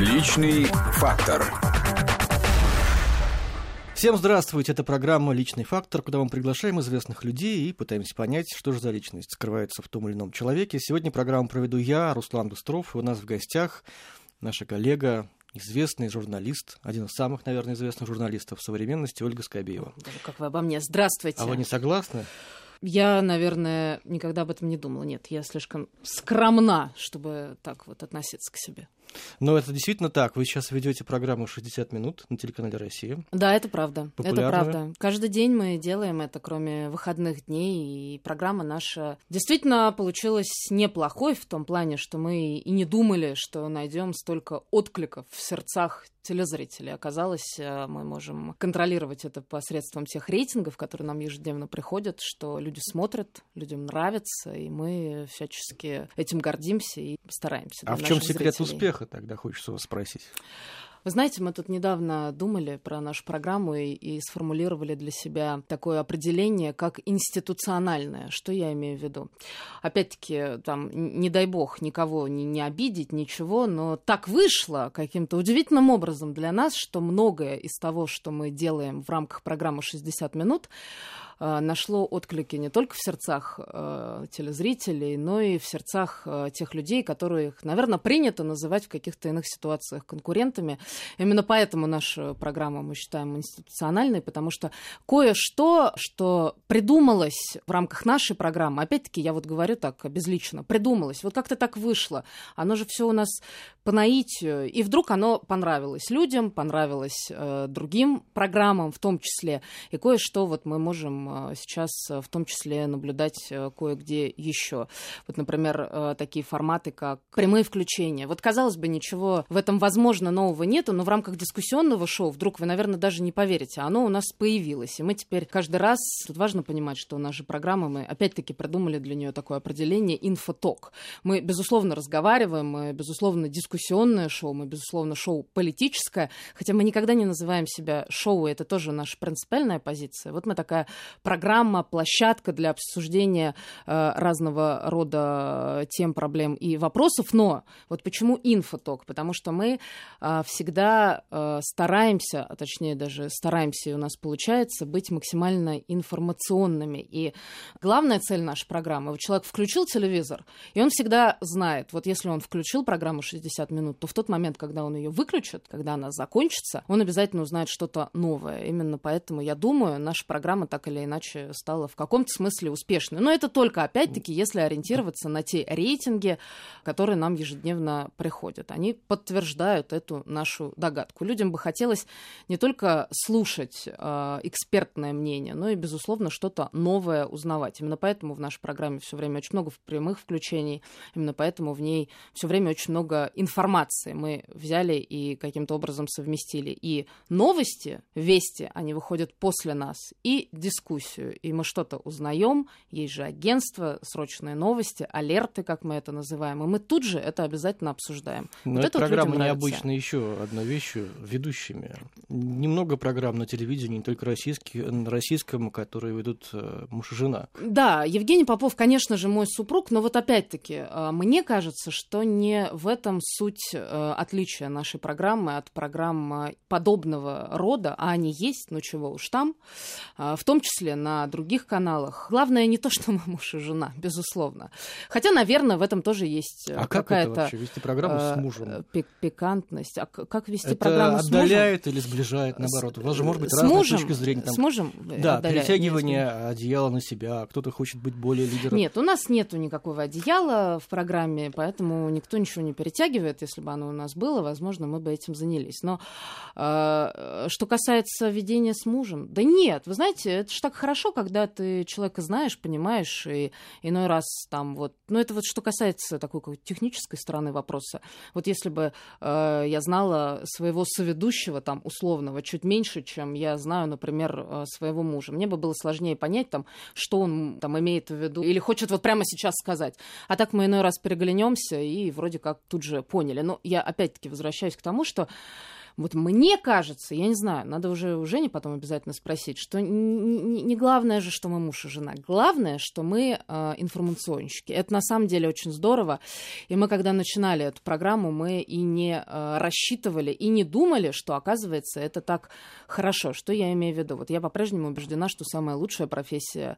Личный фактор. Всем здравствуйте, это программа «Личный фактор», куда мы приглашаем известных людей и пытаемся понять, что же за личность скрывается в том или ином человеке. Сегодня программу проведу я, Руслан Быстров, и у нас в гостях наша коллега, известный журналист, один из самых, наверное, известных журналистов современности, Ольга Скобеева. Как вы обо мне? Здравствуйте. А вы не согласны? Я, наверное, никогда об этом не думала. Нет, я слишком скромна, чтобы так вот относиться к себе. Но это действительно так. Вы сейчас ведете программу «60 минут» на телеканале «Россия». Да, это правда. Популярная. Это правда. Каждый день мы делаем это, кроме выходных дней. И программа наша действительно получилась неплохой в том плане, что мы и не думали, что найдем столько откликов в сердцах телезрителей. Оказалось, э, мы можем контролировать это посредством тех рейтингов, которые нам ежедневно приходят, что люди смотрят, людям нравится, и мы всячески этим гордимся и стараемся. А в чем секрет зрителей. успеха тогда, хочется вас спросить? Вы знаете, мы тут недавно думали про нашу программу и, и сформулировали для себя такое определение, как институциональное. Что я имею в виду? Опять-таки, там, не дай бог никого не, не обидеть, ничего, но так вышло каким-то удивительным образом для нас, что многое из того, что мы делаем в рамках программы «60 минут», нашло отклики не только в сердцах э, телезрителей, но и в сердцах э, тех людей, которых, наверное, принято называть в каких-то иных ситуациях конкурентами. Именно поэтому нашу программу мы считаем институциональной, потому что кое-что, что придумалось в рамках нашей программы, опять-таки, я вот говорю так безлично, придумалось, вот как-то так вышло, оно же все у нас по наитию, и вдруг оно понравилось людям, понравилось э, другим программам в том числе, и кое-что вот мы можем э, сейчас э, в том числе наблюдать э, кое-где еще. Вот, например, э, такие форматы, как прямые включения. Вот, казалось бы, ничего в этом, возможно, нового нету, но в рамках дискуссионного шоу, вдруг вы, наверное, даже не поверите, оно у нас появилось. И мы теперь каждый раз, тут важно понимать, что наша программа, мы опять-таки придумали для нее такое определение инфоток. Мы, безусловно, разговариваем, мы, безусловно, дискуссионное шоу, мы, безусловно, шоу политическое, хотя мы никогда не называем себя шоу, это тоже наша принципиальная позиция. Вот мы такая программа, площадка для обсуждения э, разного рода тем, проблем и вопросов, но вот почему инфоток? Потому что мы э, всегда э, стараемся, а точнее даже стараемся, и у нас получается, быть максимально информационными. И главная цель нашей программы, вот человек включил телевизор, и он всегда знает, вот если он включил программу 60 минут, то в тот момент, когда он ее выключит, когда она закончится, он обязательно узнает что-то новое. Именно поэтому, я думаю, наша программа так или иначе стала в каком-то смысле успешной. Но это только, опять-таки, если ориентироваться на те рейтинги, которые нам ежедневно приходят. Они подтверждают эту нашу догадку. Людям бы хотелось не только слушать э, экспертное мнение, но и, безусловно, что-то новое узнавать. Именно поэтому в нашей программе все время очень много прямых включений, именно поэтому в ней все время очень много информации. Мы взяли и каким-то образом совместили и новости, вести, они выходят после нас, и дискуссию. И мы что-то узнаем, есть же агентство, срочные новости, алерты, как мы это называем, и мы тут же это обязательно обсуждаем. Но вот эта вот программа нравится. необычна еще одной вещью ведущими. Немного программ на телевидении, не только российских, на российском, которые ведут э, муж и жена. Да, Евгений Попов, конечно же, мой супруг, но вот опять-таки, э, мне кажется, что не в этом суть э, отличия нашей программы от программ э, подобного рода, а они есть, ну чего уж там, э, в том числе на других каналах. Главное не то, что мы муж и жена, безусловно. Хотя, наверное, в этом тоже есть э, А как это какая-то вообще, вести программу с э, мужем? э, пик- пикантность. А как вести Это программу с мужем? отдаляет или сближает, наоборот? У вас же может быть С разная мужем? точка зрения. там. С мужем? Да, отдаляет, перетягивание одеяла на себя, кто-то хочет быть более лидером. Нет, у нас нету никакого одеяла в программе, поэтому никто ничего не перетягивает. Если бы оно у нас было, возможно, мы бы этим занялись. Но э, что касается ведения с мужем, да нет, вы знаете, это же так хорошо, когда ты человека знаешь, понимаешь, и иной раз там вот... Ну, это вот что касается такой какой-то технической стороны вопроса. Вот если бы э, я знала своего соведущего, там, условного, чуть меньше, чем я знаю, например, э, своего мужа, мне бы было сложнее понять, там, что он там имеет в виду или хочет вот прямо сейчас сказать. А так мы иной раз переглянемся и вроде как тут же поняли. Но я опять-таки возвращаюсь к тому, что Вот мне кажется, я не знаю, надо уже у Жени потом обязательно спросить, что не, главное же, что мы муж и жена. Главное, что мы э, информационщики. Это на самом деле очень здорово. И мы, когда начинали эту программу, мы и не э, рассчитывали, и не думали, что, оказывается, это так хорошо. Что я имею в виду? Вот я по-прежнему убеждена, что самая лучшая профессия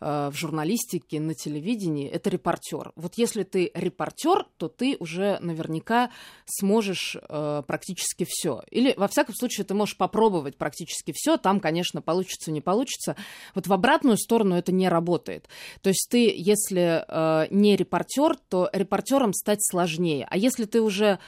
э, в журналистике, на телевидении — это репортер. Вот если ты репортер, то ты уже наверняка сможешь э, практически все. Или, во всяком случае, ты можешь попробовать практически все. Там, конечно, получится, не получится. Вот в обратную сторону это не работает. То есть ты, если э, не репортер, то репортером стать сложнее. А если ты уже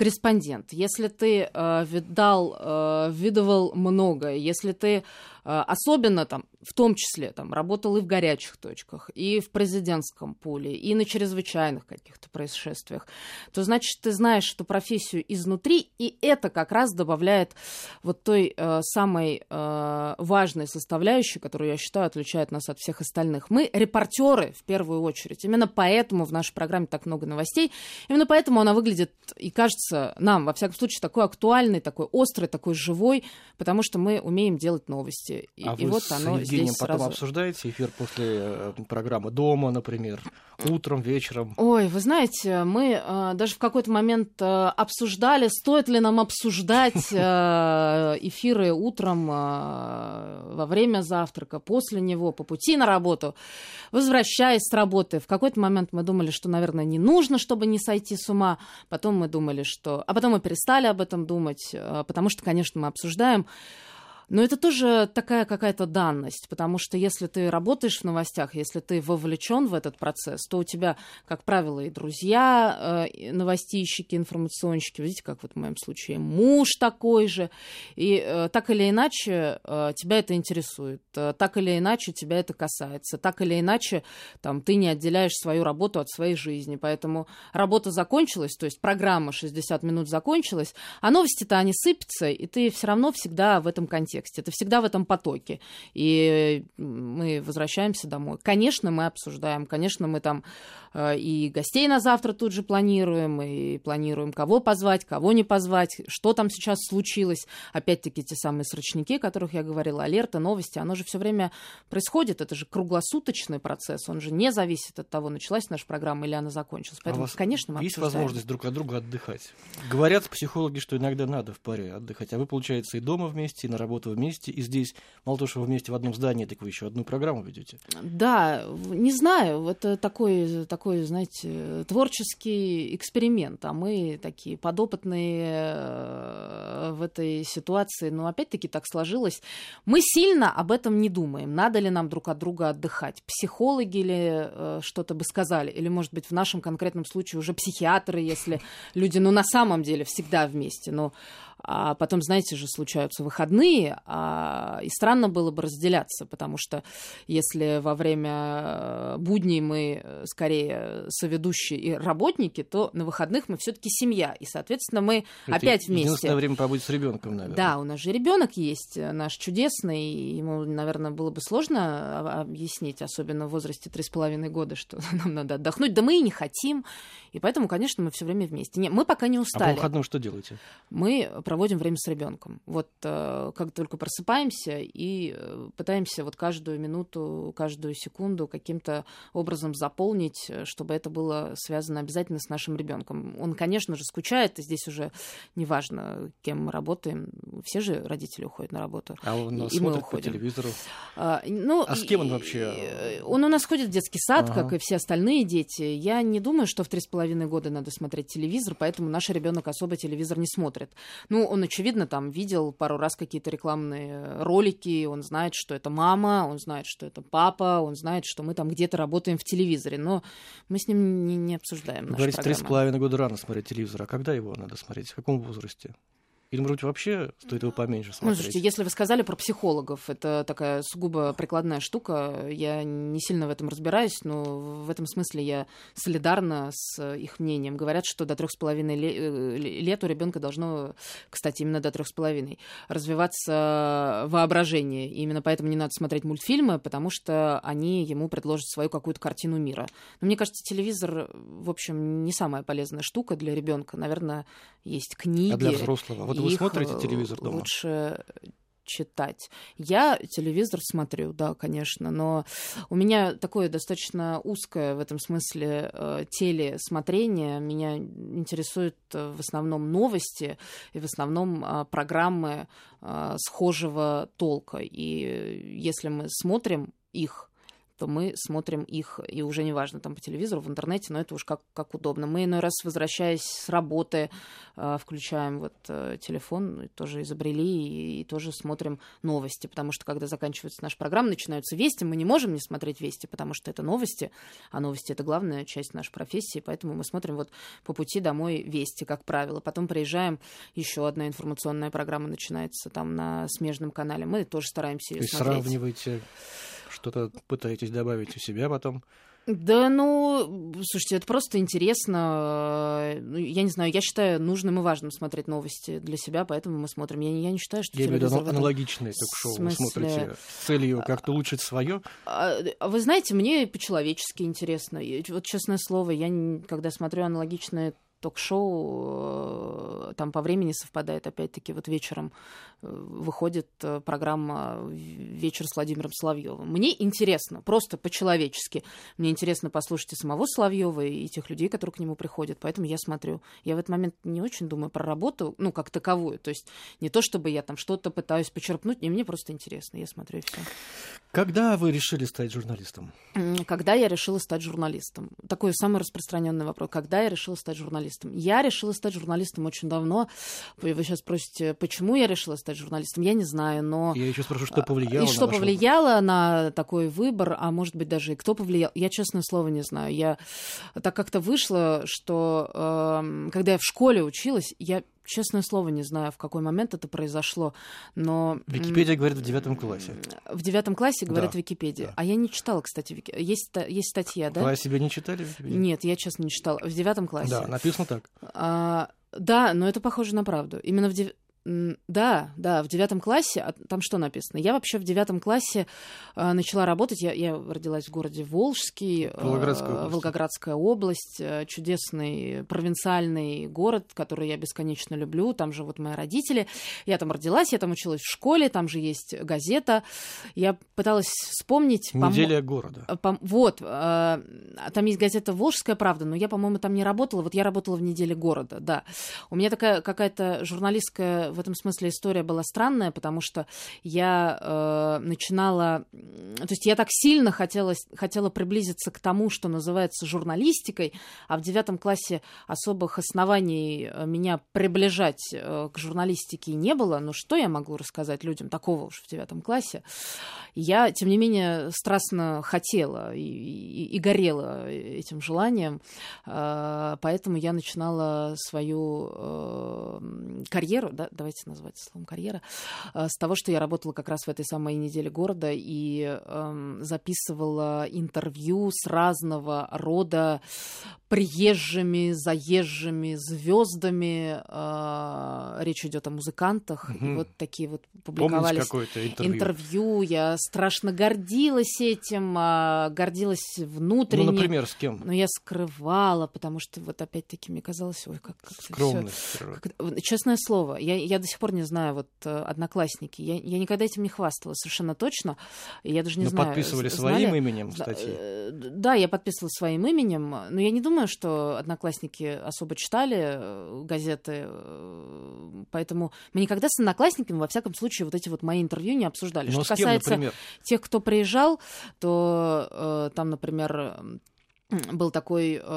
корреспондент, если ты э, видал, э, видывал многое, если ты э, особенно там в том числе там, работал и в горячих точках, и в президентском пуле, и на чрезвычайных каких-то происшествиях, то значит, ты знаешь эту профессию изнутри, и это как раз добавляет вот той э, самой э, важной составляющей, которую, я считаю, отличает нас от всех остальных. Мы репортеры в первую очередь. Именно поэтому в нашей программе так много новостей, именно поэтому она выглядит и кажется нам, во всяком случае, такой актуальной, такой острой, такой живой, потому что мы умеем делать новости. И, а и вот оно Евгением потом сразу... обсуждаете эфир после э, программы дома, например, утром, вечером? Ой, вы знаете, мы э, даже в какой-то момент э, обсуждали, стоит ли нам обсуждать э, эфиры утром, э, во время завтрака, после него, по пути на работу, возвращаясь с работы. В какой-то момент мы думали, что, наверное, не нужно, чтобы не сойти с ума. Потом мы думали, что... А потом мы перестали об этом думать, э, потому что, конечно, мы обсуждаем но это тоже такая какая-то данность, потому что если ты работаешь в новостях, если ты вовлечен в этот процесс, то у тебя, как правило, и друзья, э, новостищики, информационщики, видите, как вот в моем случае, муж такой же, и э, так или иначе э, тебя это интересует, так или иначе тебя это касается, так или иначе там, ты не отделяешь свою работу от своей жизни, поэтому работа закончилась, то есть программа 60 минут закончилась, а новости-то они сыпятся, и ты все равно всегда в этом контексте контексте, это всегда в этом потоке. И мы возвращаемся домой. Конечно, мы обсуждаем, конечно, мы там э, и гостей на завтра тут же планируем, и планируем, кого позвать, кого не позвать, что там сейчас случилось. Опять-таки те самые срочники, о которых я говорила, алерты, новости, оно же все время происходит, это же круглосуточный процесс, он же не зависит от того, началась наша программа или она закончилась. Поэтому, а конечно, мы есть обсуждаем. возможность друг от друга отдыхать? Говорят психологи, что иногда надо в паре отдыхать, а вы, получается, и дома вместе, и на работу вместе, и здесь, мало того, что вы вместе в одном здании, так вы еще одну программу ведете. Да, не знаю, это такой, такой, знаете, творческий эксперимент, а мы такие подопытные э, в этой ситуации, но опять-таки так сложилось. Мы сильно об этом не думаем, надо ли нам друг от друга отдыхать. Психологи ли э, что-то бы сказали, или, может быть, в нашем конкретном случае уже психиатры, если люди, ну, на самом деле всегда вместе, но а потом, знаете же, случаются выходные, а, и странно было бы разделяться, потому что если во время э, будней мы э, скорее соведущие и работники, то на выходных мы все-таки семья, и, соответственно, мы Это опять вместе. Единственное время побыть с ребенком, наверное. Да, у нас же ребенок есть, э, наш чудесный, ему, наверное, было бы сложно объяснить, особенно в возрасте три с половиной года, что нам надо отдохнуть. Да мы и не хотим, и поэтому, конечно, мы все время вместе. Не, мы пока не устали. А по выходным что делаете? Мы проводим время с ребенком. Вот э, как только просыпаемся и э, пытаемся вот каждую минуту, каждую секунду каким-то образом заполнить, э, чтобы это было связано обязательно с нашим ребенком. Он, конечно же, скучает, и здесь уже неважно, кем мы работаем. Все же родители уходят на работу. А он и, и мы уходим. по телевизору? А, ну, а с кем он вообще? Он у нас ходит в детский сад, ага. как и все остальные дети. Я не думаю, что в три с половиной года надо смотреть телевизор, поэтому наш ребенок особо телевизор не смотрит. Ну, он очень очевидно, там видел пару раз какие-то рекламные ролики, он знает, что это мама, он знает, что это папа, он знает, что мы там где-то работаем в телевизоре, но мы с ним не, не обсуждаем. Говорите, три с половиной года рано смотреть телевизор, а когда его надо смотреть, в каком возрасте? Или, может быть, вообще стоит его поменьше смотреть? Ну, слушайте, если вы сказали про психологов, это такая сугубо прикладная штука. Я не сильно в этом разбираюсь, но в этом смысле я солидарна с их мнением. Говорят, что до трех с половиной э, лет у ребенка должно, кстати, именно до трех с половиной, развиваться воображение. И именно поэтому не надо смотреть мультфильмы, потому что они ему предложат свою какую-то картину мира. Но мне кажется, телевизор, в общем, не самая полезная штука для ребенка. Наверное, есть книги. А для взрослого? Вот Вы их смотрите э, телевизор дома? лучше читать. Я телевизор смотрю, да, конечно, но у меня такое достаточно узкое в этом смысле э, телесмотрение. Меня интересуют э, в основном новости и в основном э, программы э, схожего толка. И если мы смотрим их то мы смотрим их, и уже неважно, там по телевизору, в интернете, но это уж как, как удобно. Мы иной раз, возвращаясь с работы, э, включаем вот э, телефон, тоже изобрели, и, и тоже смотрим новости, потому что когда заканчивается наша программа, начинаются вести, мы не можем не смотреть вести, потому что это новости, а новости — это главная часть нашей профессии, поэтому мы смотрим вот по пути домой вести, как правило. Потом приезжаем, еще одна информационная программа начинается там на смежном канале, мы тоже стараемся ее смотреть. сравниваете, что-то пытаетесь добавить у себя потом? Да, ну, слушайте, это просто интересно. Ну, Я не знаю, я считаю нужным и важным смотреть новости для себя, поэтому мы смотрим. Я не, я не считаю, что Я имею в виду аналогичные ток-шоу. Вы смысле- смотрите с целью как-то улучшить свое. А, а Вы знаете, мне по-человечески интересно. Вот честное слово, я когда смотрю аналогичное ток-шоу, э, там по времени совпадает, опять-таки, вот вечером э, выходит э, программа «Вечер с Владимиром Соловьевым». Мне интересно, просто по-человечески. Мне интересно послушать и самого Соловьева, и тех людей, которые к нему приходят, поэтому я смотрю. Я в этот момент не очень думаю про работу, ну, как таковую, то есть не то, чтобы я там что-то пытаюсь почерпнуть, не, мне просто интересно, я смотрю и все. Когда вы решили стать журналистом? Когда я решила стать журналистом? Такой самый распространенный вопрос. Когда я решила стать журналистом? Я решила стать журналистом очень давно. Вы сейчас спросите, почему я решила стать журналистом? Я не знаю, но... Я еще спрошу, что повлияло И на что выбор? повлияло на такой выбор, а может быть даже и кто повлиял, я честное слово не знаю. Я так как-то вышло, что эм, когда я в школе училась, я честное слово не знаю, в какой момент это произошло, но Википедия говорит в девятом классе. в девятом классе говорят Да, Википедия, да. а я не читала, кстати, Вики... есть есть статья, да? Вы себе не читали Википедию? Нет, я честно не читала. В девятом классе. Да, написано так. А, да, но это похоже на правду. Именно в дев... Да, да, в девятом классе, а там что написано? Я вообще в девятом классе а, начала работать. Я, я родилась в городе Волжский, а, Волгоградская область. Волгоградская область, а, чудесный провинциальный город, который я бесконечно люблю. Там живут мои родители. Я там родилась, я там училась в школе, там же есть газета. Я пыталась вспомнить. Неделя города. а, пом- Вот, а, там есть газета «Волжская правда», но я, по-моему, там не работала. Вот я работала в «Неделе города», да. У меня такая какая-то журналистская в этом смысле история была странная, потому что я э, начинала... То есть я так сильно хотела, хотела приблизиться к тому, что называется журналистикой, а в девятом классе особых оснований э, меня приближать э, к журналистике не было. Ну что я могу рассказать людям такого уж в девятом классе? Я, тем не менее, страстно хотела и, и- и горела этим желанием, э, поэтому я начинала свою э, карьеру, да, давайте назвать словом карьера, э, с того, что я работала как раз в этой самой неделе города и эм, записывала интервью с разного рода приезжими, заезжими звездами. Э, речь идет о музыкантах. И Мгм. вот такие вот публиковались интервью? интервью. Я страшно гордилась этим, а, гордилась внутренне. Ну, например, с кем? Но я скрывала, потому что вот опять-таки мне казалось, ой, как, как Скромность. природа. как честное слово, я, я до сих пор не знаю, вот э, одноклассники, я, я никогда этим не хвасталась, совершенно точно. Я даже не Но знаю. Подписывали з- своим знали? именем статьи. э, Да, я подписывала своим именем, но я не думаю, что одноклассники особо читали э, газеты, поэтому мы никогда с одноклассниками, во всяком случае, вот эти вот мои интервью не обсуждали. Но что с кем, касается например? тех, кто приезжал, то э, там, например, был такой, э,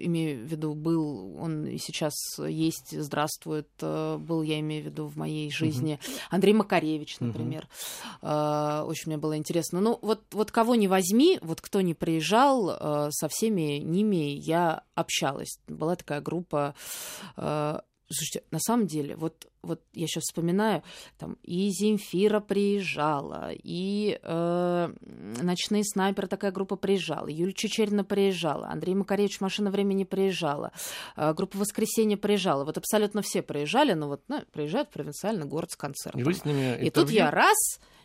имею в виду, был, он и сейчас есть, здравствует, э, был, я имею в виду, в моей жизни, Андрей Макаревич, например. Э, очень мне было интересно. Ну, вот, вот кого не возьми, вот кто не приезжал, э, со всеми ними я общалась. Была такая группа э, Слушайте, на самом деле, вот, вот я сейчас вспоминаю, там и Земфира приезжала, и э, Ночные снайперы такая группа приезжала, Юлия Чечерина приезжала, Андрей Макаревич Машина времени приезжала, э, группа Воскресенье приезжала. Вот абсолютно все приезжали, но вот ну, приезжают в провинциальный город с концертом. И вы с ними И тут я раз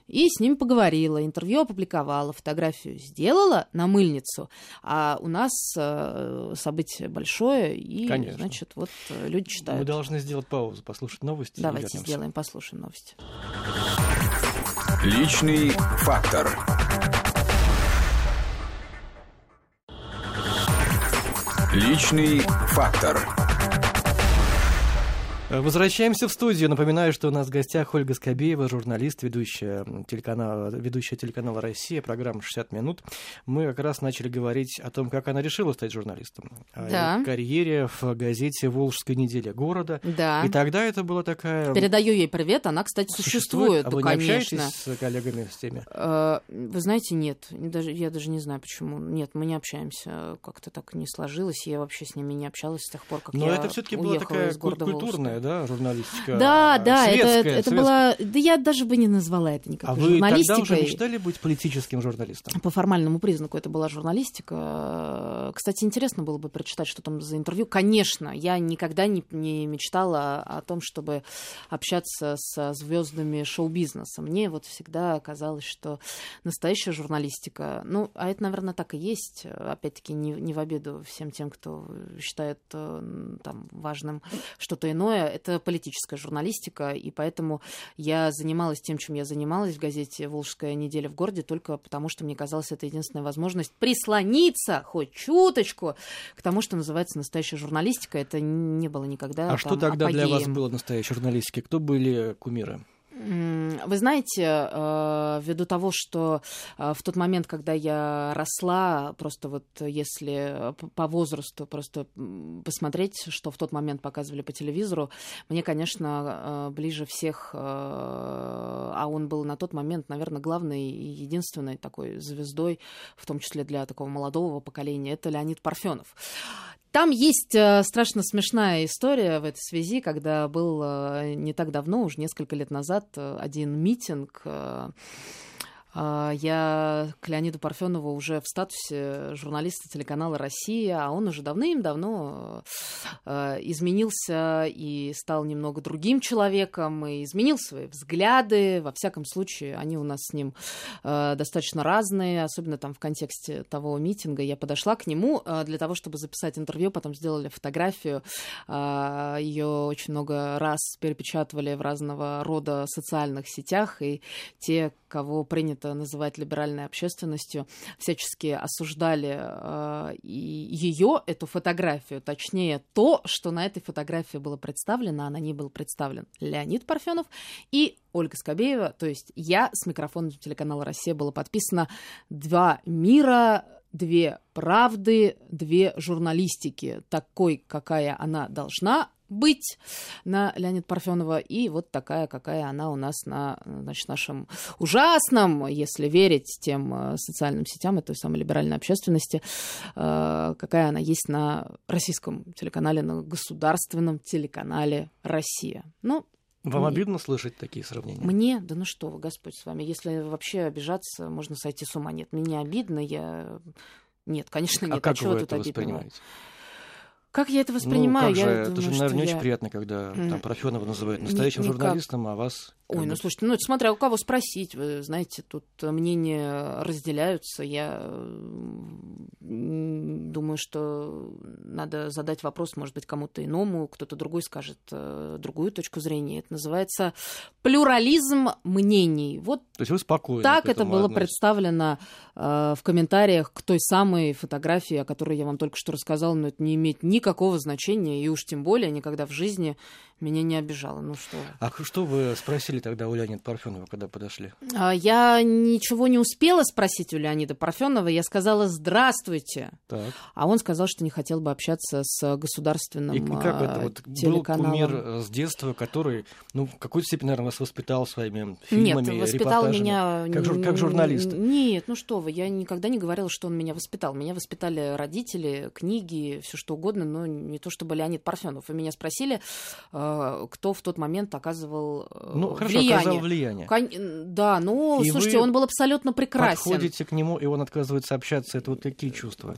и с ними поговорила, интервью опубликовала, фотографию сделала на мыльницу, а у нас э, событие большое, и, Конечно. значит, вот э, люди читают. Мы должны сделать паузу, послушать новости. Давайте сделаем, послушаем новости. Личный фактор. Личный фактор. Возвращаемся в студию. Напоминаю, что у нас в гостях Ольга Скобеева, журналист, ведущая телеканала, ведущая телеканала «Россия», программа «60 минут». Мы как раз начали говорить о том, как она решила стать журналистом. О Да. её карьере в газете «Волжская неделя города». Да. И тогда это была такая... Передаю ей привет, она, кстати, существует, А вы не конечно. общаетесь с коллегами с теми? Э, Вы знаете, нет, даже, я даже не знаю почему. Нет, мы не общаемся, как-то так не сложилось. Я вообще с ними не общалась с тех пор, как Но я это все-таки была такая культурная. Да, журналистика? Да, а, да, это, светская, это светская. была... Да я даже бы не назвала это никакой А вы тогда журналистикой. уже мечтали быть политическим журналистом? По формальному признаку это была журналистика. Кстати, интересно было бы прочитать, что там за интервью. Конечно, я никогда не, не мечтала о том, чтобы общаться со звездами шоу-бизнеса. Мне вот всегда казалось, что настоящая журналистика, ну, а это, наверное, так и есть. Опять-таки, не, не в обиду всем тем, кто считает э, там важным что-то иное. Это политическая журналистика, и поэтому я занималась тем, чем я занималась в газете «Волжская неделя в городе», только потому что мне казалось, это единственная возможность прислониться хоть чуточку к тому, что называется настоящая журналистика. Это не было никогда А там, что тогда для вас апогеем. было настоящей журналистикой? Кто были кумиры? Вы знаете, э, ввиду того, что э, в тот момент, когда я росла, просто вот если по возрасту просто посмотреть, что в тот момент показывали по телевизору, мне, конечно, э, ближе всех, а он был на тот момент, наверное, главной и единственной такой звездой, в том числе для такого молодого поколения, это Леонид Парфенов. Там есть э, страшно смешная история в этой связи, когда был э, не так давно, уже несколько лет назад, э, один митинг. А, Я к Леониду Парфенову уже в статусе журналиста телеканала «Россия», а он уже давным-давно э, изменился и стал немного другим человеком, и изменил свои взгляды. Во всяком случае, они у нас с ним э, достаточно разные, особенно там в контексте того митинга. Я подошла к нему для того, чтобы записать интервью, потом сделали фотографию. Ее очень много раз перепечатывали в разного рода социальных сетях, и те, кого принято называть либеральной общественностью, всячески осуждали э, ее, эту фотографию, точнее то, что на этой фотографии было представлено, а на ней был представлен Леонид Парфенов и Ольга Скобеева, то есть я с микрофоном телеканала «Россия» было подписано «Два мира, две правды, две журналистики, такой, какая она должна быть на Леонид Парфенова, и вот такая, какая она у нас на значит, нашем ужасном, если верить тем э, социальным сетям, этой самой либеральной общественности, э, какая она есть на российском телеканале, на государственном телеканале «Россия». Ну, Вам Мне- обидно слышать такие сравнения? мне, да ну что вы, Господь с вами, если вообще обижаться, можно сойти с ума. Нет, мне не обидно, я... Нет, конечно, нет. а как чего вы это воспринимаете? Как я это воспринимаю? Ну, как я же, думаю, это же, что наверное, не я- очень приятно, когда там Парфенова называют настоящим никак. журналистом, а вас... Ой, ну слушайте, ну это смотря у кого спросить, вы знаете, тут мнения разделяются. Я думаю, что надо задать вопрос, может быть, кому-то иному, кто-то другой скажет э, другую точку зрения. Это называется плюрализм мнений. Вот То есть вы спокойно так это было относитесь? представлено э, в комментариях к той самой фотографии, о которой я вам только что рассказала, но это не имеет никакого значения, и уж тем более никогда в жизни меня не обижало. Ну что. А что вы спросили тогда у Леонида Парфенова, когда подошли? А, Я ничего не успела спросить у Леонида Парфенова. Я сказала «Здравствуйте». Так. А он сказал, что не хотел бы общаться с государственным И как это а, вот был телеканалом. кумир э, с детства, который, ну, в какой-то степени, наверное, вас воспитал своими Нет, фильмами, воспитал репортажами? меня... Как, жур- как журналиста? Нет, ну что вы, я никогда не говорила, что он меня воспитал. Меня воспитали родители, книги, все что угодно, но не то чтобы Леонид Парфенов. Вы меня спросили, э, кто в тот момент оказывал э, Ну, хорошо, влияние. оказал влияние. Кон- Да, ну, И слушайте, он был абсолютно прекрасен. Подходите к нему, и он отказывается общаться. Это вот какие чувства?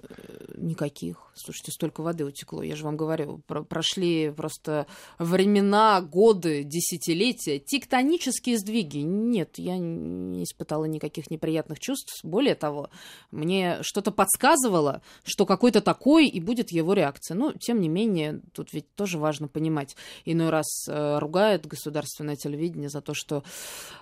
Никаких. Слушайте, столько воды утекло. Я же вам говорю, про- прошли просто времена, годы, десятилетия, тектонические сдвиги. Нет, я не испытала никаких неприятных чувств. Более того, мне что-то подсказывало, что какой-то такой и будет его реакция. Но, тем не менее, тут ведь тоже важно понимать. Иной раз э, ругает государственное телевидение за то, что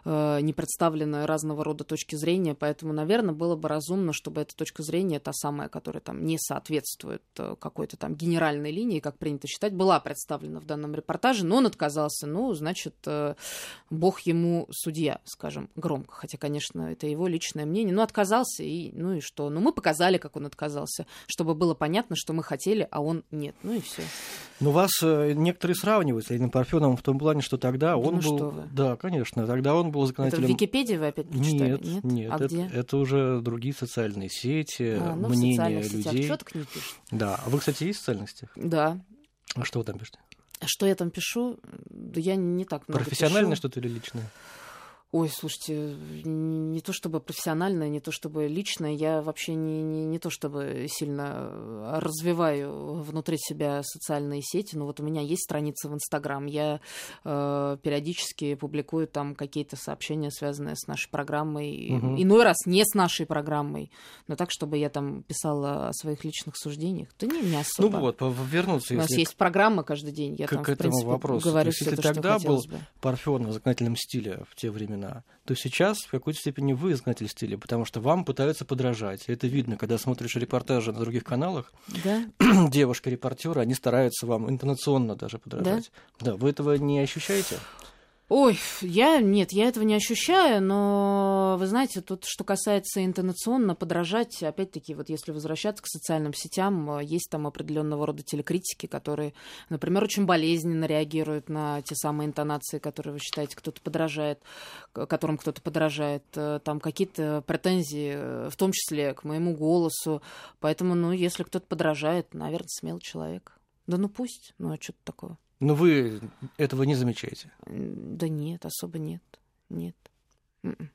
э, не представлены разного рода точки зрения, поэтому, наверное, было бы разумно, чтобы эта точка зрения, та самая, которая там не соответствует э, какой-то там генеральной линии, как принято считать, была представлена в данном репортаже, но он отказался. Ну, значит, э, бог ему судья, скажем, громко, хотя, конечно, это его личное мнение, но отказался, и ну и что? Ну, мы показали, как он отказался, чтобы было понятно, что мы хотели, а он нет. Ну и все. Ну, вас э, некоторые сравнивают с Леонидом Парфеновым в том плане, что тогда он ну был... Да, конечно. Тогда он был Это в законодателем... Википедии вы опять прочитали? Нет, нет, А это, где? это уже другие социальные сети, А, ну, в мнения сетях. людей. Чё так не пишут? Да. А вы, кстати, есть в социальных сетях? Да. А что вы там пишете? Что я там пишу? Да я не так много Профессиональное что-то или личное? Ой, слушайте, не то чтобы профессиональное, не то чтобы личное, я вообще не, не, не то чтобы сильно э, развиваю внутри себя социальные сети, но вот у меня есть страница в Инстаграм, я э, периодически публикую там какие-то сообщения, связанные с нашей программой, Мгм. иной раз не с нашей программой, но так, чтобы я там писала о своих личных суждениях, да не, не Ну особо. вот, по- вернуться, У нас есть программа каждый день, я к- там, к в этому принципе, вопросу. говорю То есть, всё если то, что тогда был бы. Парфенов в законодательном стиле в те времена, то сейчас в какой-то степени вы законодатель стиля, потому что вам пытаются подражать. И это видно, когда смотришь репортажи на других каналах, Да? девушка-репортеры, они стараются вам интонационно даже подражать. Да? вы этого не ощущаете? Ой, я нет, я этого не ощущаю, но вы знаете, тут что касается интонационно подражать, опять-таки, вот если возвращаться к социальным сетям, э, есть там определенного рода телекритики, которые, например, очень болезненно реагируют на те самые интонации, которые вы считаете, кто-то подражает, которым кто-то подражает, Э, там какие-то претензии, э, в том числе к моему голосу, поэтому, ну, если кто-то подражает, наверное, смелый человек. Да ну пусть, ну а что тут такого? Но вы этого не замечаете. Да нет, особо нет. Нет. М-м.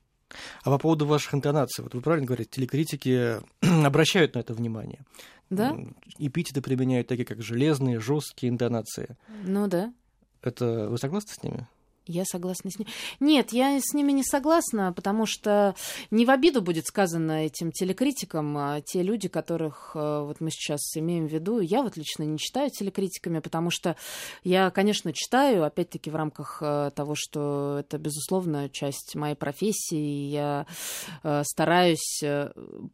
А по поводу ваших интонаций, вот вы правильно говорите, телекритики обращают на это внимание. Да? Эпитеты применяют такие, как железные, жесткие интонации. Ну да. Это вы согласны с ними? Я согласна с ними. Нет, я с ними не согласна, потому что не в обиду будет сказано этим телекритикам, а те люди, которых э, вот мы сейчас имеем в виду, я вот лично не читаю телекритиками, потому что я, конечно, читаю, опять-таки в рамках э, того, что это, безусловно, часть моей профессии, и я э, стараюсь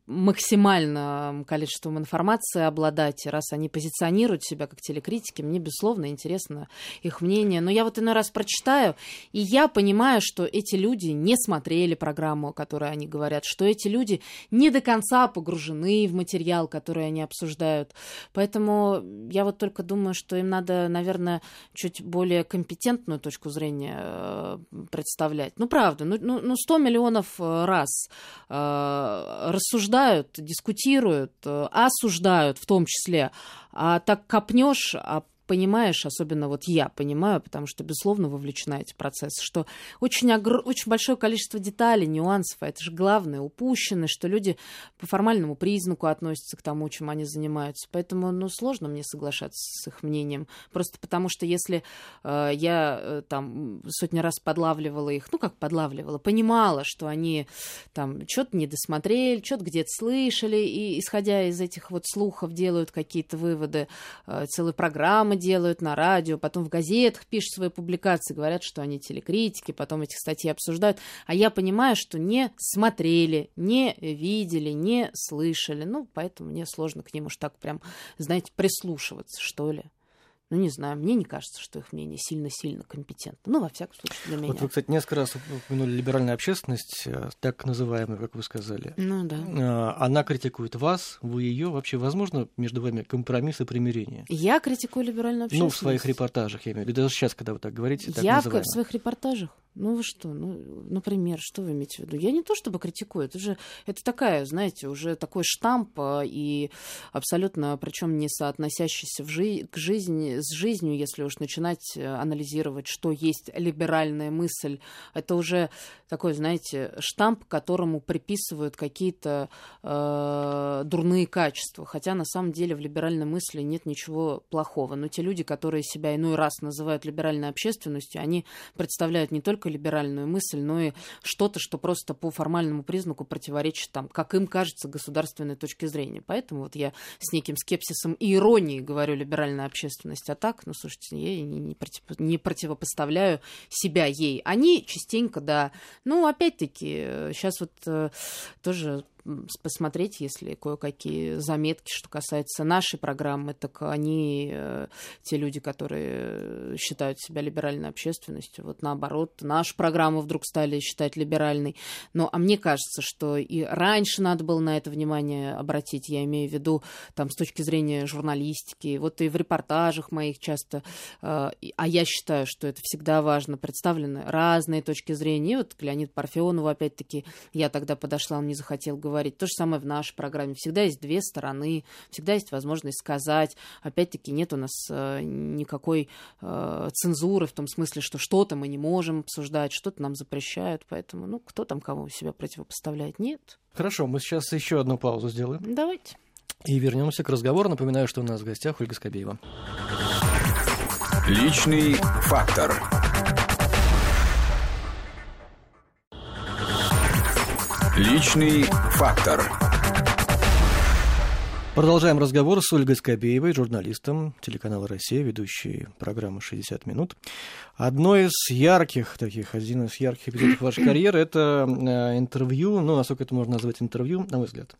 максимальным количеством информации обладать, раз они позиционируют себя как телекритики, мне, безусловно, интересно их мнение. Но я вот иной раз прочитаю, и я понимаю, что эти люди не смотрели программу, о которой они говорят, что эти люди не до конца погружены в материал, который они обсуждают. Поэтому я вот только думаю, что им надо, наверное, чуть более компетентную точку зрения э, представлять. Ну, правда, ну, ну, ну 100 миллионов э, раз э, рассуждают, дискутируют, осуждают в том числе. А так копнешь, а понимаешь, особенно вот я понимаю, потому что, безусловно, вовлечена эти процессы, что очень, огр... очень большое количество деталей, нюансов, а это же главное, упущено, что люди по формальному признаку относятся к тому, чем они занимаются. Поэтому, ну, сложно мне соглашаться с их мнением. Просто потому что если э, я э, там сотни раз подлавливала их, ну, как подлавливала, понимала, что они там что-то не досмотрели, что-то где-то слышали, и, исходя из этих вот слухов, делают какие-то выводы, э, целые программы делают на радио, потом в газетах пишут свои публикации, говорят, что они телекритики, потом этих статей обсуждают. А я понимаю, что не смотрели, не видели, не слышали. Ну, поэтому мне сложно к ним уж так прям, знаете, прислушиваться, что ли. Ну, не знаю, мне не кажется, что их мнение сильно-сильно компетентно. Ну, во всяком случае, для меня. Вот вы, кстати, несколько раз упомянули либеральную общественность, э, так называемую, как вы сказали. Ну, да. Э, Она критикует вас, вы ее. Вообще, возможно, между вами компромисс и примирение? Я критикую либеральную Ну, общественность. в своих репортажах, я имею в виду. Даже сейчас, когда вы так говорите, так Я в называемо. своих репортажах. Ну вы что, ну, например, что вы имеете в виду? Я не то чтобы критикую, это же, это такая, знаете, уже такой штамп а, и абсолютно, причем не соотносящийся в жи- к жизни, с жизнью, если уж начинать э, анализировать, что есть либеральная мысль. Это уже такой, знаете, штамп, которому приписывают какие-то э, дурные качества. Хотя на самом деле в либеральной мысли нет ничего плохого. Но те люди, которые себя иной раз называют либеральной общественностью, они представляют не только либеральную мысль, но и что-то, что просто по формальному признаку противоречит там, как им кажется, государственной точке зрения. Поэтому вот я с неким скепсисом и иронией говорю либеральная общественность. А так, ну, слушайте, я не, против, не противопоставляю себя ей. Они частенько, да, ну, опять-таки, сейчас вот э, тоже посмотреть, если кое-какие заметки, что касается нашей программы, так они, э, те люди, которые считают себя либеральной общественностью, вот наоборот, нашу программу вдруг стали считать либеральной. Но, а мне кажется, что и раньше надо было на это внимание обратить, я имею в виду там с точки зрения журналистики, вот и в репортажах моих часто, э, а я считаю, что это всегда важно, представлены разные точки зрения. И вот к Леониду Парфенову, опять-таки, я тогда подошла, он не захотел говорить говорить. То же самое в нашей программе. Всегда есть две стороны, всегда есть возможность сказать. Опять-таки нет у нас э, никакой э, цензуры в том смысле, что что-то мы не можем обсуждать, что-то нам запрещают. Поэтому, ну, кто там кого себя противопоставляет? Нет. Хорошо, мы сейчас еще одну паузу сделаем. Давайте. И вернемся к разговору. Напоминаю, что у нас в гостях Ольга Скобеева. Личный фактор. Личный фактор. Продолжаем разговор с Ольгой Скобеевой, журналистом телеканала «Россия», ведущей программы «60 минут». Одно из ярких таких, один из ярких эпизодов вашей карьеры – это э, интервью, ну, насколько это можно назвать интервью, на мой взгляд,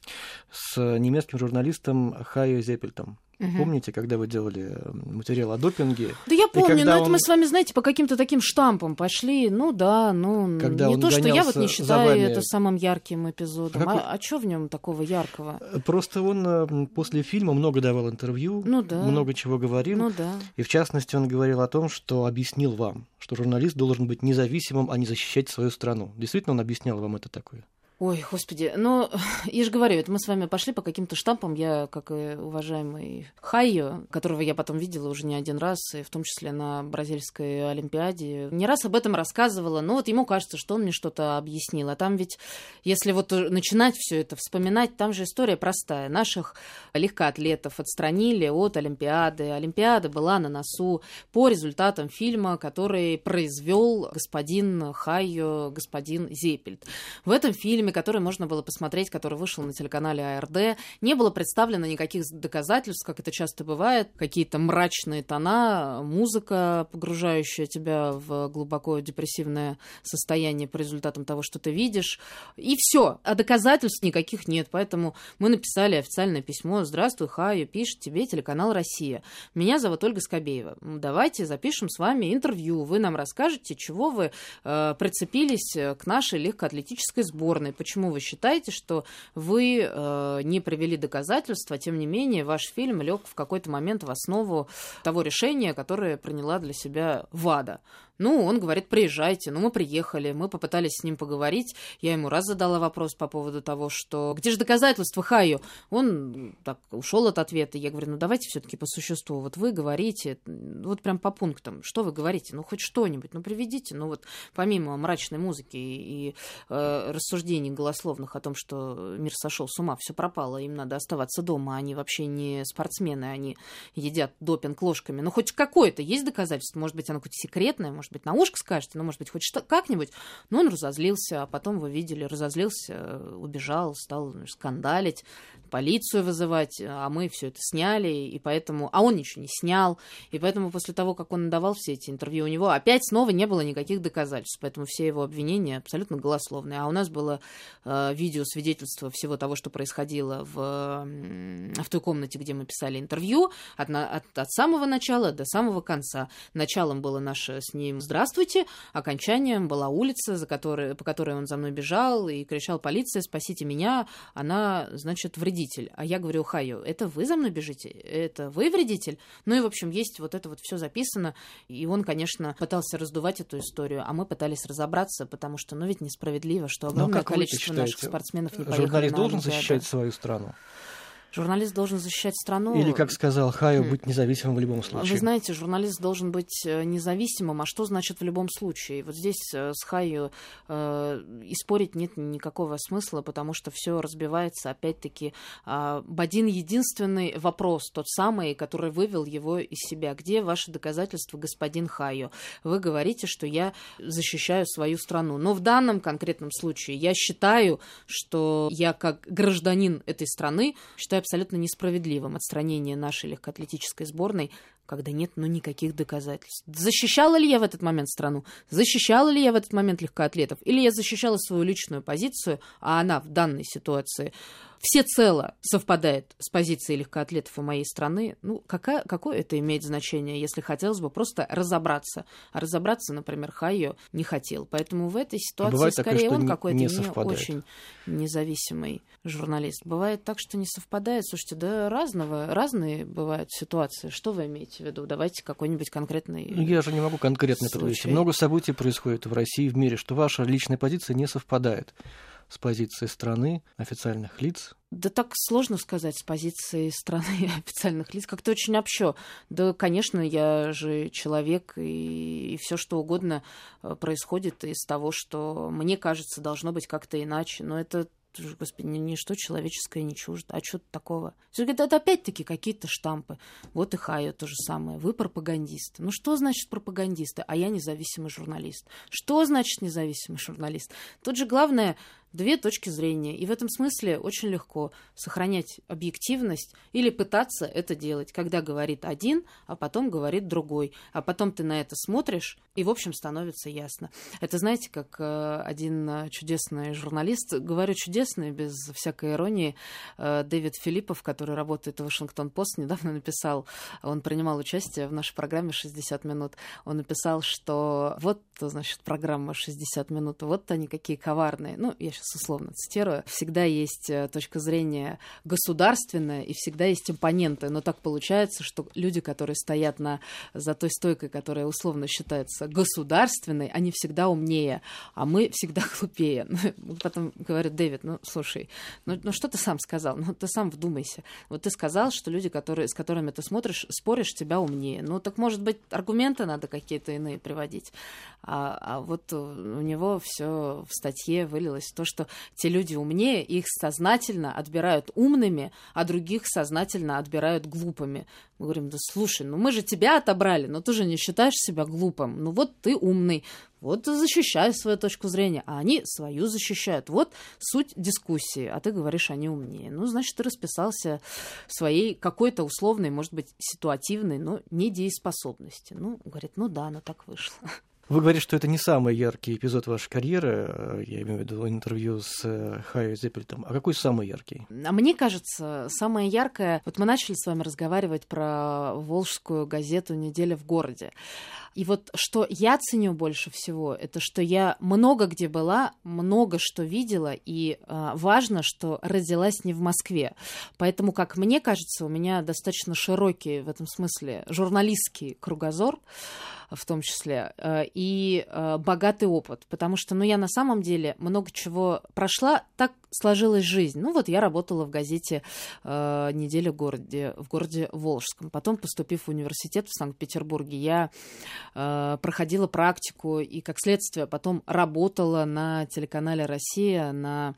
с немецким журналистом Хайо Зеппельтом. Угу. Помните, когда вы делали материал о допинге? Да я помню, но он... это мы с вами, знаете, по каким-то таким штампам пошли. Ну да, ну когда не то, что я вот не считаю вами... это самым ярким эпизодом. А, а, а что в нем такого яркого? Просто он э, после фильма много давал интервью, ну, да. много чего говорил. Ну да. И в частности он говорил о том, что объяснил вам, что журналист должен быть независимым, а не защищать свою страну. Действительно, он объяснял вам это такое? Ой, господи, ну, я же говорю, это мы с вами пошли по каким-то штампам, я, как и уважаемый Хайо, которого я потом видела уже не один раз, и в том числе на бразильской Олимпиаде, не раз об этом рассказывала, но вот ему кажется, что он мне что-то объяснил, а там ведь, если вот начинать все это вспоминать, там же история простая. Наших легкоатлетов отстранили от Олимпиады, Олимпиада была на носу по результатам фильма, который произвел господин Хайо, господин Зепельд. В этом фильме который можно было посмотреть, который вышел на телеканале АРД, не было представлено никаких доказательств, как это часто бывает, какие-то мрачные тона, музыка, погружающая тебя в глубоко депрессивное состояние по результатам того, что ты видишь, и все. А доказательств никаких нет, поэтому мы написали официальное письмо «Здравствуй, Хаю, пишет тебе телеканал «Россия». Меня зовут Ольга Скобеева. Давайте запишем с вами интервью. Вы нам расскажете, чего вы э, прицепились к нашей легкоатлетической сборной, почему вы считаете, что вы э, не привели доказательства, тем не менее ваш фильм лег в какой-то момент в основу того решения, которое приняла для себя ВАДА. Ну, он говорит, приезжайте. Ну, мы приехали, мы попытались с ним поговорить. Я ему раз задала вопрос по поводу того, что где же доказательства Хайо? Он так ушел от ответа. Я говорю, ну давайте все-таки по существу. Вот вы говорите, вот прям по пунктам, что вы говорите? Ну, хоть что-нибудь, ну, приведите. Ну, вот помимо мрачной музыки и э, рассуждений голословных о том, что мир сошел с ума, все пропало, им надо оставаться дома, они вообще не спортсмены, они едят допинг ложками. Ну, хоть какое-то есть доказательство, может быть, оно какое-то секретное, может быть, на ушко скажете, ну, может быть, хоть что как-нибудь. Но он разозлился, а потом вы видели, разозлился, убежал, стал скандалить, полицию вызывать, а мы все это сняли, и поэтому... А он ничего не снял, и поэтому после того, как он давал все эти интервью, у него опять снова не было никаких доказательств, поэтому все его обвинения абсолютно голословные. А у нас было э, видео свидетельство всего того, что происходило в, в той комнате, где мы писали интервью, от, от, от самого начала до самого конца. Началом было наше с ним «Здравствуйте», окончанием была улица, за которой, по которой он за мной бежал и кричал «Полиция, спасите меня!» Она, значит, вредитель. А я говорю «Хайо, это вы за мной бежите? Это вы вредитель?» Ну и, в общем, есть вот это вот все записано. И он, конечно, пытался раздувать эту историю, а мы пытались разобраться, потому что, ну, ведь несправедливо, что Ну, огромное количество наших спортсменов не поехали Журналист на должен защищать свою страну? Журналист должен защищать страну. Или, как сказал Хайо, хм. быть независимым в любом случае? Вы знаете, журналист должен быть э, независимым, а что значит в любом случае? Вот здесь э, с Хайо э, и спорить нет никакого смысла, потому что все разбивается опять-таки об один единственный вопрос, тот самый, который вывел его из себя. Где ваши доказательства, господин Хайо? Вы говорите, что я защищаю свою страну. Но в данном конкретном случае я считаю, что я как гражданин этой страны считаю абсолютно несправедливым отстранение нашей легкоатлетической сборной когда нет ну никаких доказательств. Защищала ли я в этот момент страну? Защищала ли я в этот момент легкоатлетов? Или я защищала свою личную позицию, а она в данной ситуации всецело совпадает с позицией легкоатлетов и моей страны? Ну, какая, какое это имеет значение, если хотелось бы просто разобраться? А разобраться, например, Хайо не хотел. Поэтому в этой ситуации бывает такое, скорее что он какой-то не не, очень независимый журналист. Бывает так, что не совпадает. Слушайте, да разного, разные бывают ситуации. Что вы имеете в виду? Давайте какой-нибудь конкретный... Ну, Я же не могу конкретно. Случай. Много событий происходит в России, в мире, что ваша личная позиция не совпадает с позицией страны, официальных лиц. Да так сложно сказать с позиции страны и официальных лиц. Как-то очень общо. Да, конечно, я же человек, и, все что угодно э, происходит из того, что мне кажется, должно быть как-то иначе. Но это Господи, ни- ничто человеческое не чуждо. А что такого? Это, это опять-таки какие-то штампы. Вот и Хайо то же самое. Вы пропагандисты. Ну что значит пропагандисты? А я независимый журналист. Что значит независимый журналист? Тут же главное две точки зрения. И в этом смысле очень легко сохранять объективность или пытаться это делать, когда говорит один, а потом говорит другой. А потом ты на это смотришь, и, в общем, становится ясно. Это, знаете, как э, один чудесный журналист, говорю чудесный, без всякой иронии, э, Дэвид Филиппов, который работает в Вашингтон-Пост, недавно написал, он принимал участие в нашей программе «60 минут», он написал, что вот, значит, программа «60 минут», вот они какие коварные. Ну, я сейчас условно цитирую. Всегда есть э, точка зрения государственная, и всегда есть оппоненты. Но так получается, что люди, которые стоят на, за той стойкой, которая условно считается государственной, они всегда умнее, а мы всегда глупее. Ну, Потом говорит Дэвид, ну, слушай, ну, ну что ты сам сказал? Ну, ты сам вдумайся. Вот ты сказал, что люди, которые, с которыми ты смотришь, споришь, тебя умнее. Ну, так, может быть, аргументы надо какие-то иные приводить. А, а вот у него все в статье вылилось то, что те люди умнее, их сознательно отбирают умными, а других сознательно отбирают глупыми. Мы говорим, да слушай, ну мы же тебя отобрали, но ты же не считаешь себя глупым. Ну вот ты умный, вот защищай свою точку зрения, а они свою защищают. Вот суть дискуссии, а ты говоришь, они умнее. Ну, значит, ты расписался в своей какой-то условной, может быть, ситуативной, но недееспособности. Ну, говорит, ну да, оно так вышло. Вы говорите, что это не самый яркий эпизод вашей карьеры, э, я имею в виду интервью с э, Хайо Зеппельтом. А какой самый яркий? А мне кажется, самое яркое... Вот мы начали с вами разговаривать про волжскую газету «Неделя в городе». И вот что я ценю больше всего, это что я много где была, много что видела, и э, важно, что родилась не в Москве. Поэтому, как мне кажется, у меня достаточно широкий в этом смысле журналистский кругозор, в том числе, и э, богатый опыт, потому что, ну, я на самом деле много чего прошла, так сложилась жизнь. Ну, вот я работала в газете э, «Неделя в городе», в городе Волжском. Потом, поступив в университет в Санкт-Петербурге, я э, проходила практику и, как следствие, потом работала на телеканале «Россия», на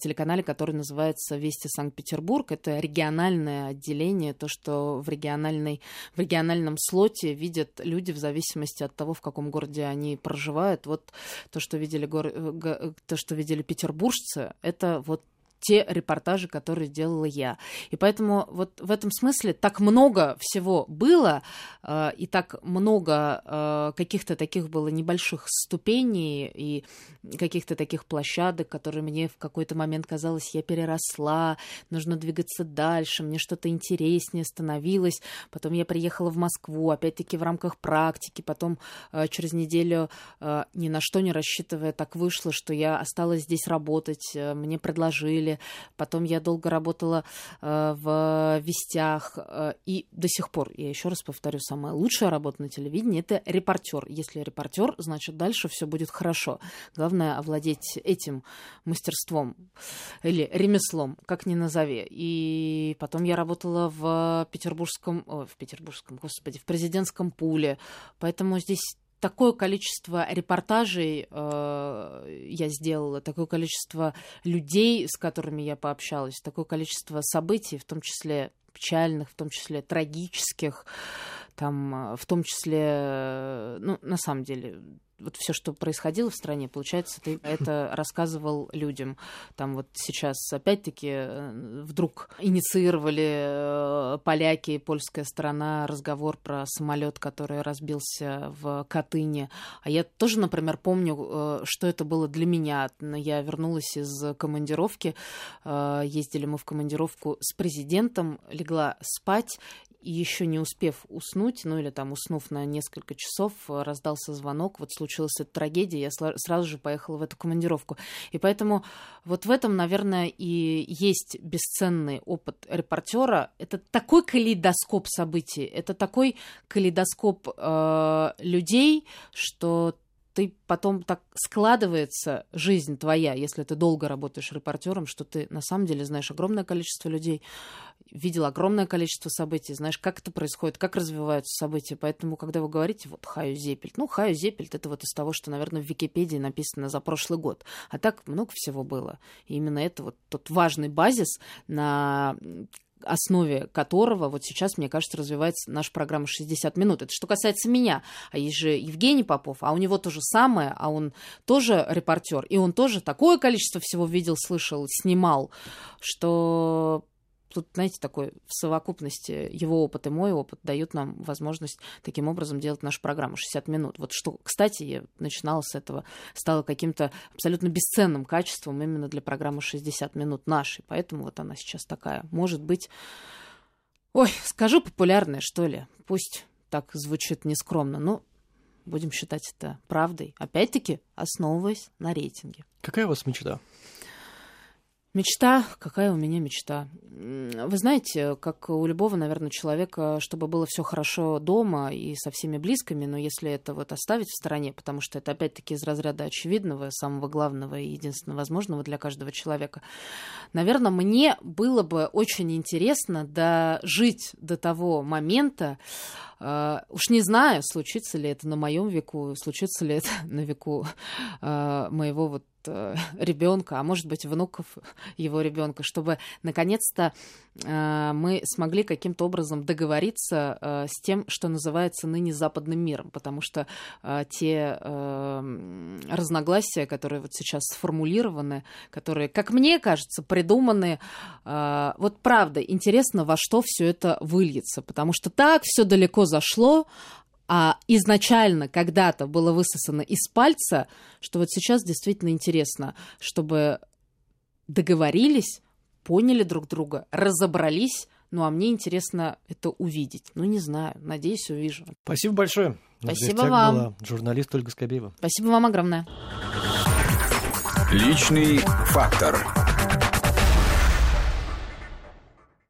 телеканале, который называется «Вести Санкт-Петербург». Это региональное отделение, то, что в, региональной, в региональном слоте видят люди в зависимости от того, в каком городе они проживают. Вот то, что видели, гор... э, га- то, что видели петербуржцы, это вот те репортажи, которые делала я. И поэтому вот в этом смысле так много всего было, э, и так много э, каких-то таких было небольших ступеней и каких-то таких площадок, которые мне в какой-то момент казалось, я переросла, нужно двигаться дальше, мне что-то интереснее становилось. Потом я приехала в Москву, опять-таки в рамках практики, потом э, через неделю ни на что не рассчитывая, так вышло, что я осталась здесь работать, мне предложили деле. Потом я долго работала э, в вестях. Э, и до сих пор, я еще раз повторю, самая лучшая работа на телевидении это репортер. Если репортер, значит дальше все будет хорошо. Главное овладеть этим мастерством или ремеслом, как ни назови. И потом я работала в петербургском, о, в петербургском, господи, в президентском пуле. Поэтому здесь такое количество репортажей э, я сделала, такое количество людей, с которыми я пообщалась, такое количество событий, в том числе печальных, в том числе трагических, там, в том числе, э, ну, на самом деле, вот все, что происходило в стране, получается, ты это рассказывал людям. Там вот сейчас, опять-таки, э, вдруг инициировали э, поляки и польская сторона разговор про самолет, который разбился в Катыни. А я тоже, например, помню, э, что это было для меня. Я вернулась из командировки, ездили мы в командировку с президентом, легла спать, еще не успев уснуть, ну или там уснув на несколько часов, раздался звонок, вот случилась эта трагедия, я сразу же поехала в эту командировку. И поэтому вот в этом, наверное, и есть бесценный опыт репортера. Это такой калейдоскоп событий, это такой калейдоскоп э, людей, что ты потом так складывается жизнь твоя, если ты долго работаешь репортером, что ты на самом деле знаешь огромное количество людей, видел огромное количество событий, знаешь, как это происходит, как развиваются события. Поэтому, когда вы говорите, вот Хаю Зепельт, ну, Хаю Зепельт это вот из того, что, наверное, в Википедии написано за прошлый год. А так много всего было. И именно это вот тот важный базис, на основе которого вот сейчас, мне кажется, развивается наша программа «60 минут». Это что касается меня. А есть же Евгений Попов, а у него то же самое, а он тоже репортер, и он тоже такое количество всего видел, слышал, снимал, что тут, знаете, такой в совокупности его опыт и мой опыт дают нам возможность таким образом делать нашу программу 60 минут. Вот что, кстати, я начинала с этого, стало каким-то абсолютно бесценным качеством именно для программы 60 минут нашей. Поэтому вот она сейчас такая. Может быть, ой, скажу популярная, что ли. Пусть так звучит нескромно, но будем считать это правдой. Опять-таки, основываясь на рейтинге. Какая у вас мечта? Мечта, какая у меня мечта? Вы знаете, как у любого, наверное, человека, чтобы было все хорошо дома и со всеми близкими, но если это вот оставить в стороне, потому что это опять-таки из разряда очевидного, самого главного и единственно возможного для каждого человека, наверное, мне было бы очень интересно дожить до того момента, Uh, уж не знаю, случится ли это на моем веку, случится ли это на веку uh, моего вот Э, ребенка, а может быть внуков его ребенка, чтобы наконец-то э, мы смогли каким-то образом договориться э, с тем, что называется ныне западным миром, потому что те разногласия, которые вот сейчас сформулированы, которые, как мне кажется, придуманы, вот правда, интересно, во что все это выльется, потому что так все далеко зашло, а изначально когда-то было высосано из пальца, что вот сейчас действительно интересно, чтобы договорились, поняли друг друга, разобрались, ну а мне интересно это увидеть. Ну не знаю, надеюсь, увижу. Спасибо большое. Спасибо вам. Была журналист Ольга Скобеева. Спасибо вам огромное. Личный фактор.